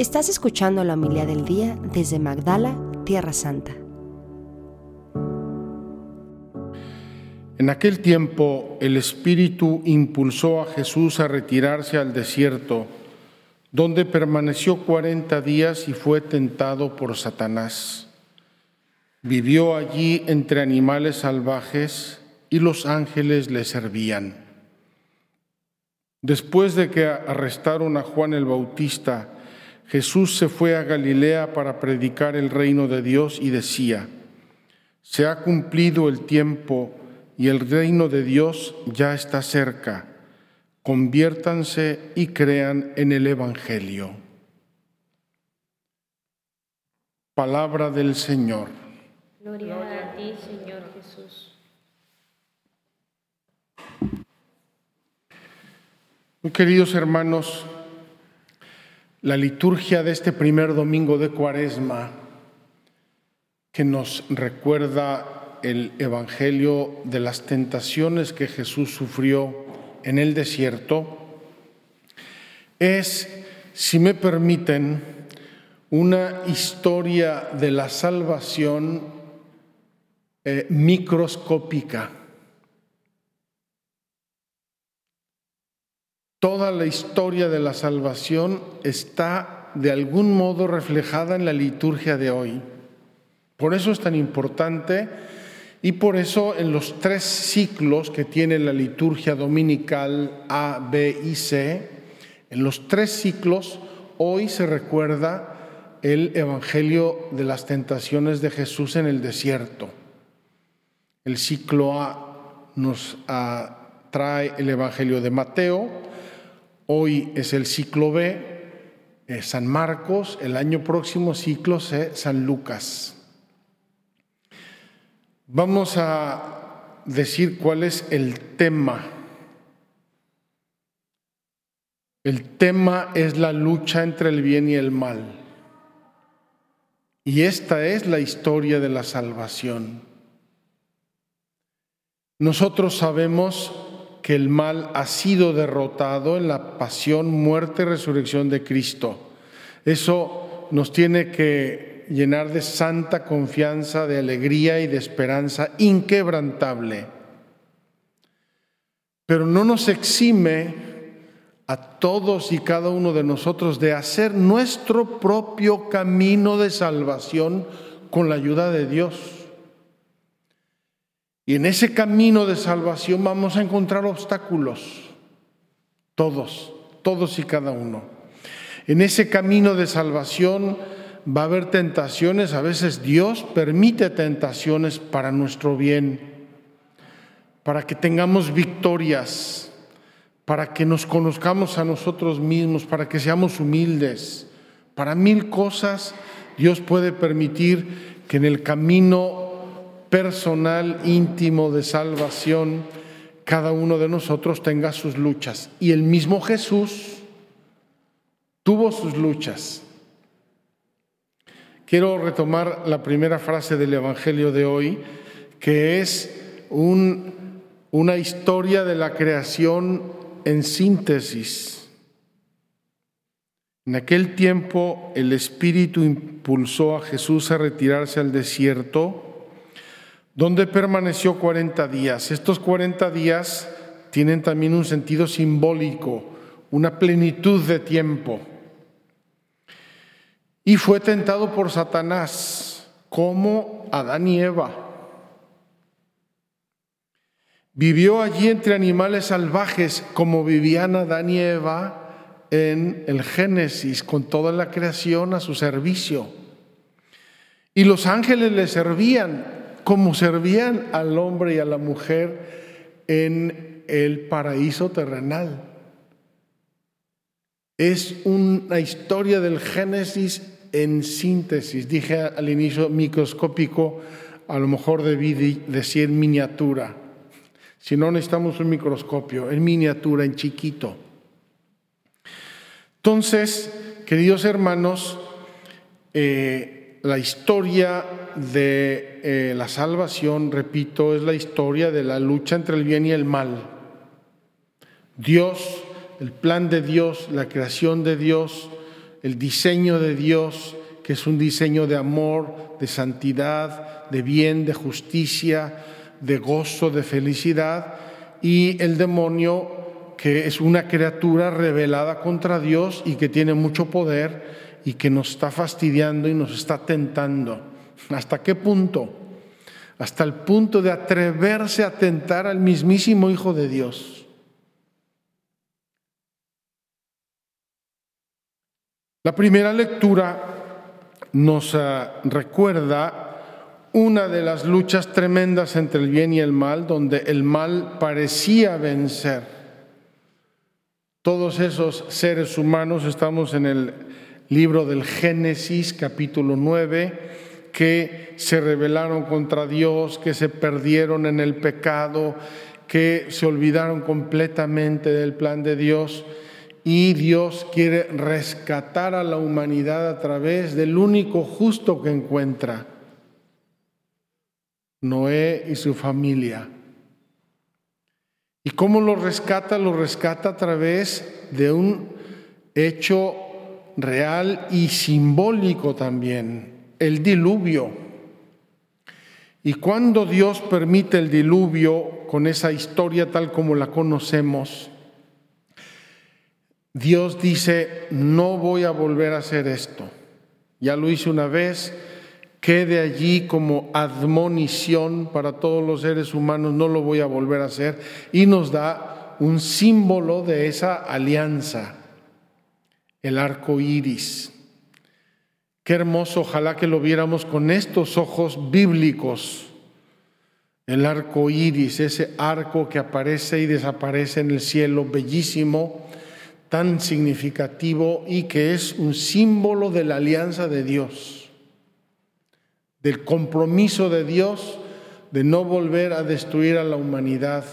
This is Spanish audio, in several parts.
Estás escuchando la humildad del día desde Magdala, Tierra Santa. En aquel tiempo el Espíritu impulsó a Jesús a retirarse al desierto, donde permaneció cuarenta días y fue tentado por Satanás. Vivió allí entre animales salvajes y los ángeles le servían. Después de que arrestaron a Juan el Bautista, Jesús se fue a Galilea para predicar el reino de Dios y decía, se ha cumplido el tiempo y el reino de Dios ya está cerca. Conviértanse y crean en el Evangelio. Palabra del Señor. Gloria a ti, Señor Jesús. Muy queridos hermanos, la liturgia de este primer domingo de Cuaresma que nos recuerda el Evangelio de las tentaciones que Jesús sufrió en el desierto es, si me permiten, una historia de la salvación eh, microscópica. Toda la historia de la salvación está de algún modo reflejada en la liturgia de hoy. Por eso es tan importante y por eso en los tres ciclos que tiene la liturgia dominical A, B y C, en los tres ciclos hoy se recuerda el Evangelio de las tentaciones de Jesús en el desierto. El ciclo A nos trae el Evangelio de Mateo, hoy es el ciclo B, San Marcos, el año próximo ciclo C, San Lucas. Vamos a decir cuál es el tema. El tema es la lucha entre el bien y el mal. Y esta es la historia de la salvación. Nosotros sabemos que el mal ha sido derrotado en la pasión, muerte y resurrección de Cristo. Eso nos tiene que llenar de santa confianza, de alegría y de esperanza inquebrantable. Pero no nos exime a todos y cada uno de nosotros de hacer nuestro propio camino de salvación con la ayuda de Dios. Y en ese camino de salvación vamos a encontrar obstáculos, todos, todos y cada uno. En ese camino de salvación va a haber tentaciones, a veces Dios permite tentaciones para nuestro bien, para que tengamos victorias, para que nos conozcamos a nosotros mismos, para que seamos humildes. Para mil cosas Dios puede permitir que en el camino personal, íntimo de salvación, cada uno de nosotros tenga sus luchas. Y el mismo Jesús tuvo sus luchas. Quiero retomar la primera frase del Evangelio de hoy, que es una historia de la creación en síntesis. En aquel tiempo el Espíritu impulsó a Jesús a retirarse al desierto, donde permaneció 40 días. Estos 40 días tienen también un sentido simbólico, una plenitud de tiempo y fue tentado por Satanás como Adán y Eva. Vivió allí entre animales salvajes como vivían Adán y Eva en el Génesis, con toda la creación a su servicio. Y los ángeles le servían como servían al hombre y a la mujer en el paraíso terrenal. Es una historia del Génesis en síntesis. Dije al inicio microscópico, a lo mejor debí decir miniatura. Si no necesitamos un microscopio, en miniatura, en chiquito. Entonces, queridos hermanos, eh, la historia de eh, la salvación, repito, es la historia de la lucha entre el bien y el mal. Dios, el plan de Dios, la creación de Dios, el diseño de Dios, que es un diseño de amor, de santidad, de bien, de justicia, de gozo, de felicidad, y el demonio, que es una criatura revelada contra Dios y que tiene mucho poder y que nos está fastidiando y nos está tentando. ¿Hasta qué punto? Hasta el punto de atreverse a tentar al mismísimo Hijo de Dios. La primera lectura nos ah, recuerda una de las luchas tremendas entre el bien y el mal, donde el mal parecía vencer. Todos esos seres humanos, estamos en el libro del Génesis capítulo 9, que se rebelaron contra Dios, que se perdieron en el pecado, que se olvidaron completamente del plan de Dios y Dios quiere rescatar a la humanidad a través del único justo que encuentra, Noé y su familia. ¿Y cómo lo rescata? Lo rescata a través de un hecho real y simbólico también, el diluvio. Y cuando Dios permite el diluvio con esa historia tal como la conocemos, Dios dice, no voy a volver a hacer esto. Ya lo hice una vez, quede allí como admonición para todos los seres humanos, no lo voy a volver a hacer. Y nos da un símbolo de esa alianza, el arco iris. Qué hermoso, ojalá que lo viéramos con estos ojos bíblicos. El arco iris, ese arco que aparece y desaparece en el cielo, bellísimo tan significativo y que es un símbolo de la alianza de Dios, del compromiso de Dios de no volver a destruir a la humanidad.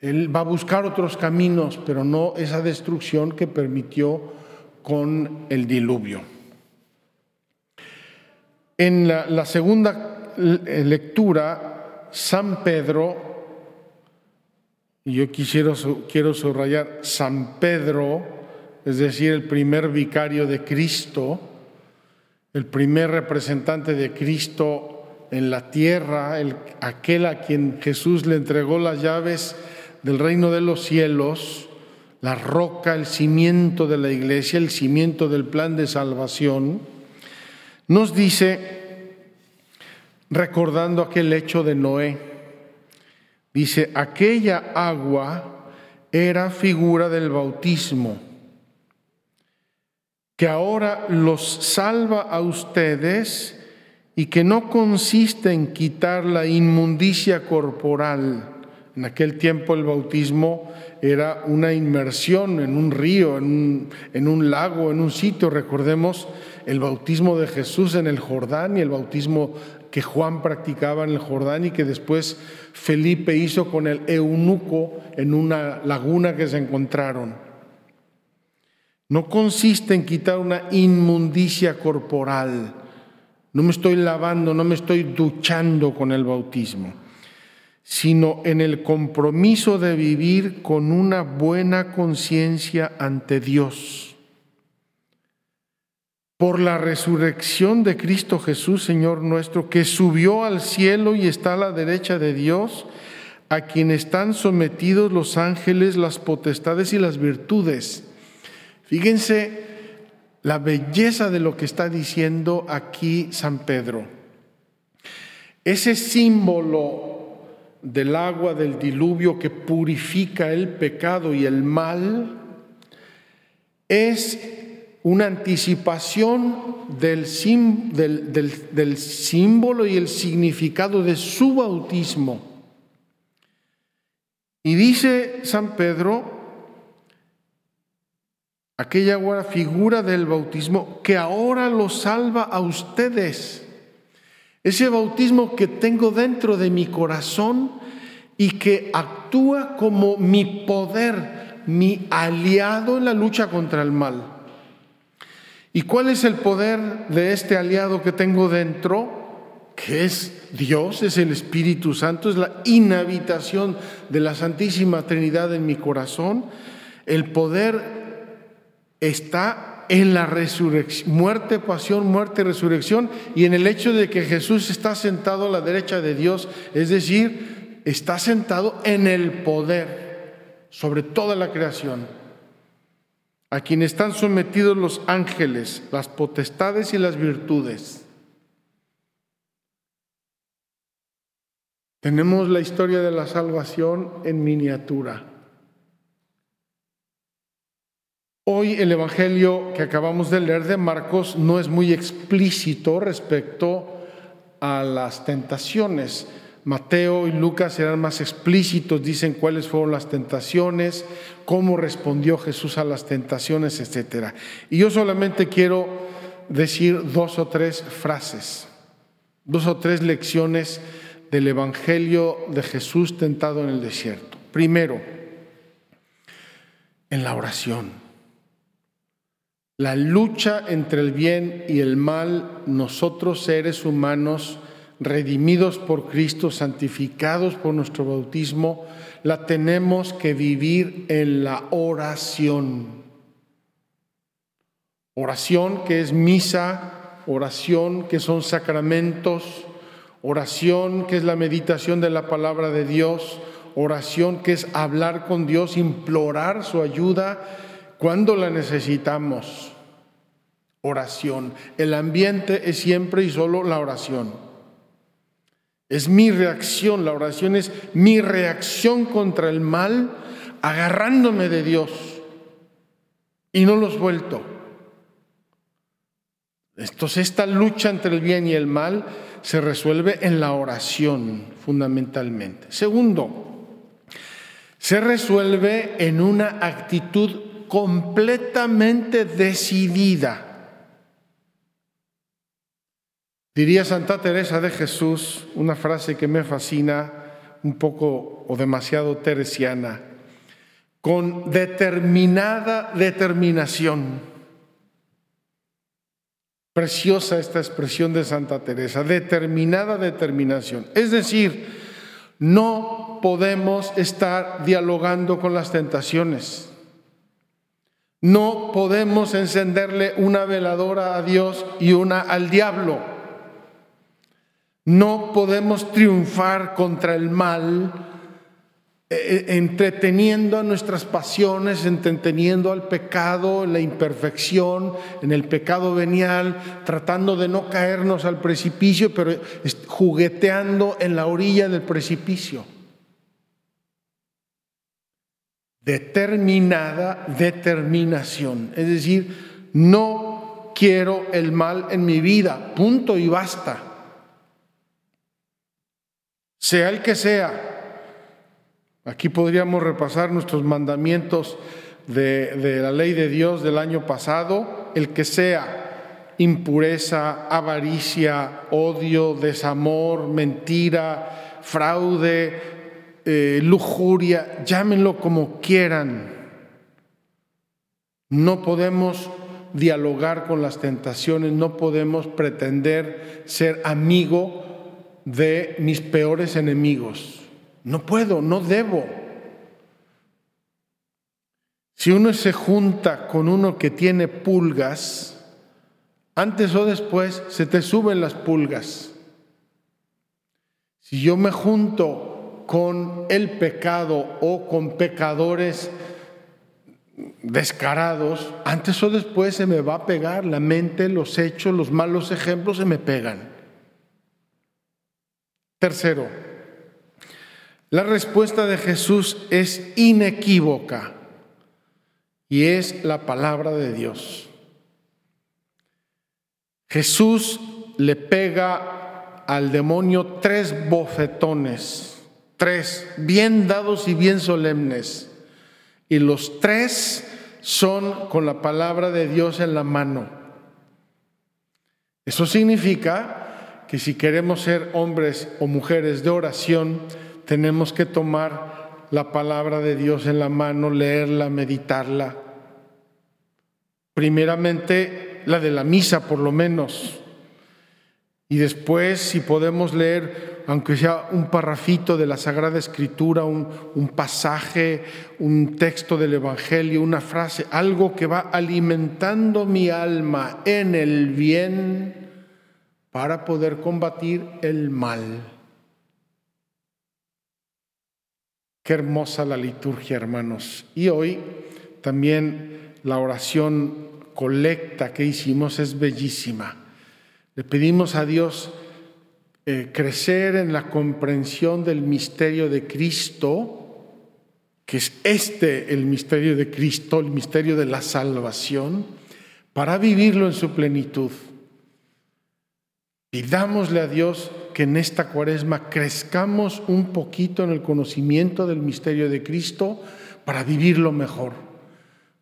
Él va a buscar otros caminos, pero no esa destrucción que permitió con el diluvio. En la, segunda lectura, San Pedro y yo quisiera, quiero subrayar San Pedro, es decir, el primer vicario de Cristo, el primer representante de Cristo en la tierra, el, aquel a quien Jesús le entregó las llaves del reino de los cielos, la roca, el cimiento de la iglesia, el cimiento del plan de salvación, nos dice, recordando aquel hecho de Noé, Dice, aquella agua era figura del bautismo, que ahora los salva a ustedes y que no consiste en quitar la inmundicia corporal. En aquel tiempo el bautismo era una inmersión en un río, en un, lago, en un sitio. Recordemos el bautismo de Jesús en el Jordán y el bautismo que Juan practicaba en el Jordán y que después Felipe hizo con el eunuco en una laguna que se encontraron. No consiste en quitar una inmundicia corporal. No me estoy lavando, no me estoy duchando con el bautismo, sino en el compromiso de vivir con una buena conciencia ante Dios por la resurrección de Cristo Jesús, Señor nuestro, que subió al cielo y está a la derecha de Dios, a quien están sometidos los ángeles, las potestades y las virtudes. Fíjense la belleza de lo que está diciendo aquí San Pedro. Ese símbolo del agua del diluvio que purifica el pecado y el mal es una anticipación del, del, símbolo y el significado de su bautismo. Y dice San Pedro, aquella figura del bautismo que ahora lo salva a ustedes. Ese bautismo que tengo dentro de mi corazón y que actúa como mi poder, mi aliado en la lucha contra el mal. ¿Y cuál es el poder de este aliado que tengo dentro? Que es Dios, es el Espíritu Santo, es la inhabitación de la Santísima Trinidad en mi corazón. El poder está en la resurrección, muerte, pasión, muerte resurrección, y en el hecho de que Jesús está sentado a la derecha de Dios, es decir, está sentado en el poder sobre toda la creación, a quien están sometidos los ángeles, las potestades y las virtudes. Tenemos la historia de la salvación en miniatura. Hoy el Evangelio que acabamos de leer de Marcos no es muy explícito respecto a las tentaciones. Mateo y Lucas eran más explícitos, dicen cuáles fueron las tentaciones, cómo respondió Jesús a las tentaciones, etc. Y yo solamente quiero decir dos o tres frases, dos o tres lecciones del Evangelio de Jesús tentado en el desierto. Primero, en la oración. La lucha entre el bien y el mal, nosotros seres humanos, redimidos por Cristo, santificados por nuestro bautismo, la tenemos que vivir en la oración. Oración que es misa, oración que son sacramentos, oración que es la meditación de la palabra de Dios, oración que es hablar con Dios, implorar su ayuda cuando la necesitamos? Oración. El ambiente es siempre y solo la oración. Es mi reacción, la oración es mi reacción contra el mal, agarrándome de Dios y no los vuelto. Entonces esta lucha entre el bien y el mal se resuelve en la oración fundamentalmente. Segundo, se resuelve en una actitud completamente decidida. Diría Santa Teresa de Jesús una frase que me fascina, un poco o demasiado teresiana, con determinada determinación. Preciosa esta expresión de Santa Teresa, determinada determinación. Es decir, no podemos estar dialogando con las tentaciones. No podemos encenderle una veladora a Dios y una al diablo. No podemos triunfar contra el mal eh, eh, entreteniendo a nuestras pasiones, entreteniendo al pecado, la imperfección, en el pecado venial, tratando de no caernos al precipicio, pero jugueteando en la orilla del precipicio. Determinada determinación. Es decir, no quiero el mal en mi vida, punto y basta. Sea el que sea. Aquí podríamos repasar nuestros mandamientos de, de la ley de Dios del año pasado, el que sea impureza, avaricia, odio, desamor, mentira, fraude, eh, lujuria, llámenlo como quieran. No podemos dialogar con las tentaciones, no podemos pretender ser amigo de mis peores enemigos. No puedo, no debo. Si uno se junta con uno que tiene pulgas, antes o después se te suben las pulgas. Si yo me junto con el pecado o con pecadores descarados, antes o después se me va a pegar la mente, los hechos, los malos ejemplos se me pegan. Tercero, la respuesta de Jesús es inequívoca y es la palabra de Dios. Jesús le pega al demonio tres bofetones Tres, bien dados y bien solemnes. Y los tres son con la palabra de Dios en la mano. Eso significa que si queremos ser hombres o mujeres de oración, tenemos que tomar la palabra de Dios en la mano, leerla, meditarla. Primeramente la de la misa, por lo menos. Y después, si podemos leer aunque sea un parrafito de la Sagrada Escritura, un, pasaje, un texto del Evangelio, una frase, algo que va alimentando mi alma en el bien para poder combatir el mal. Qué hermosa la liturgia, hermanos. Y hoy también la oración colecta que hicimos es bellísima. Le pedimos a Dios eh, crecer en la comprensión del misterio de Cristo, que es este el misterio de Cristo, el misterio de la salvación, para vivirlo en su plenitud. Y dámosle a Dios que en esta cuaresma crezcamos un poquito en el conocimiento del misterio de Cristo para vivirlo mejor,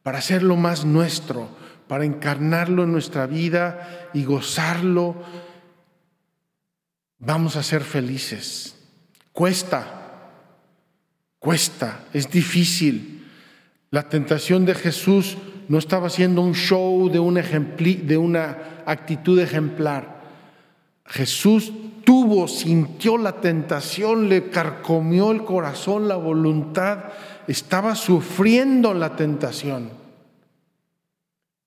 para hacerlo más nuestro, para encarnarlo en nuestra vida y gozarlo. Vamos a ser felices. Cuesta, cuesta, es difícil. La tentación de Jesús no estaba siendo un show de, de una actitud ejemplar. Jesús tuvo, sintió la tentación, le carcomió el corazón, la voluntad, estaba sufriendo la tentación.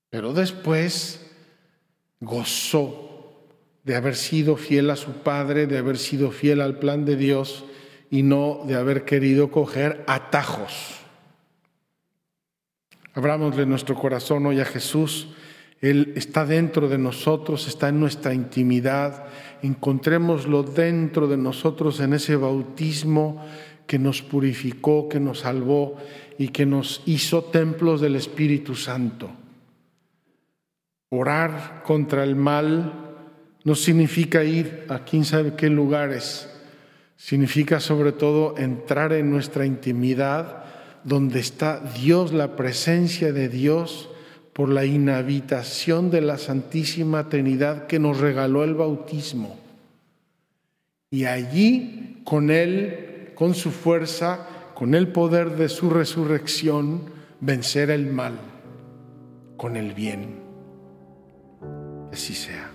Pero después gozó de haber sido fiel a su Padre, de haber sido fiel al plan de Dios y no de haber querido coger atajos. Abrámosle nuestro corazón hoy a Jesús. Él está dentro de nosotros, está en nuestra intimidad encontrémoslo dentro de nosotros en ese bautismo que nos purificó, que nos salvó y que nos hizo templos del Espíritu Santo. Orar contra el mal no significa ir a quién sabe qué lugares, significa sobre todo entrar en nuestra intimidad donde está Dios, la presencia de Dios por la inhabitación de la Santísima Trinidad que nos regaló el bautismo. Y allí, con Él, con su fuerza, con el poder de su resurrección, vencer el mal con el bien. Que así sea.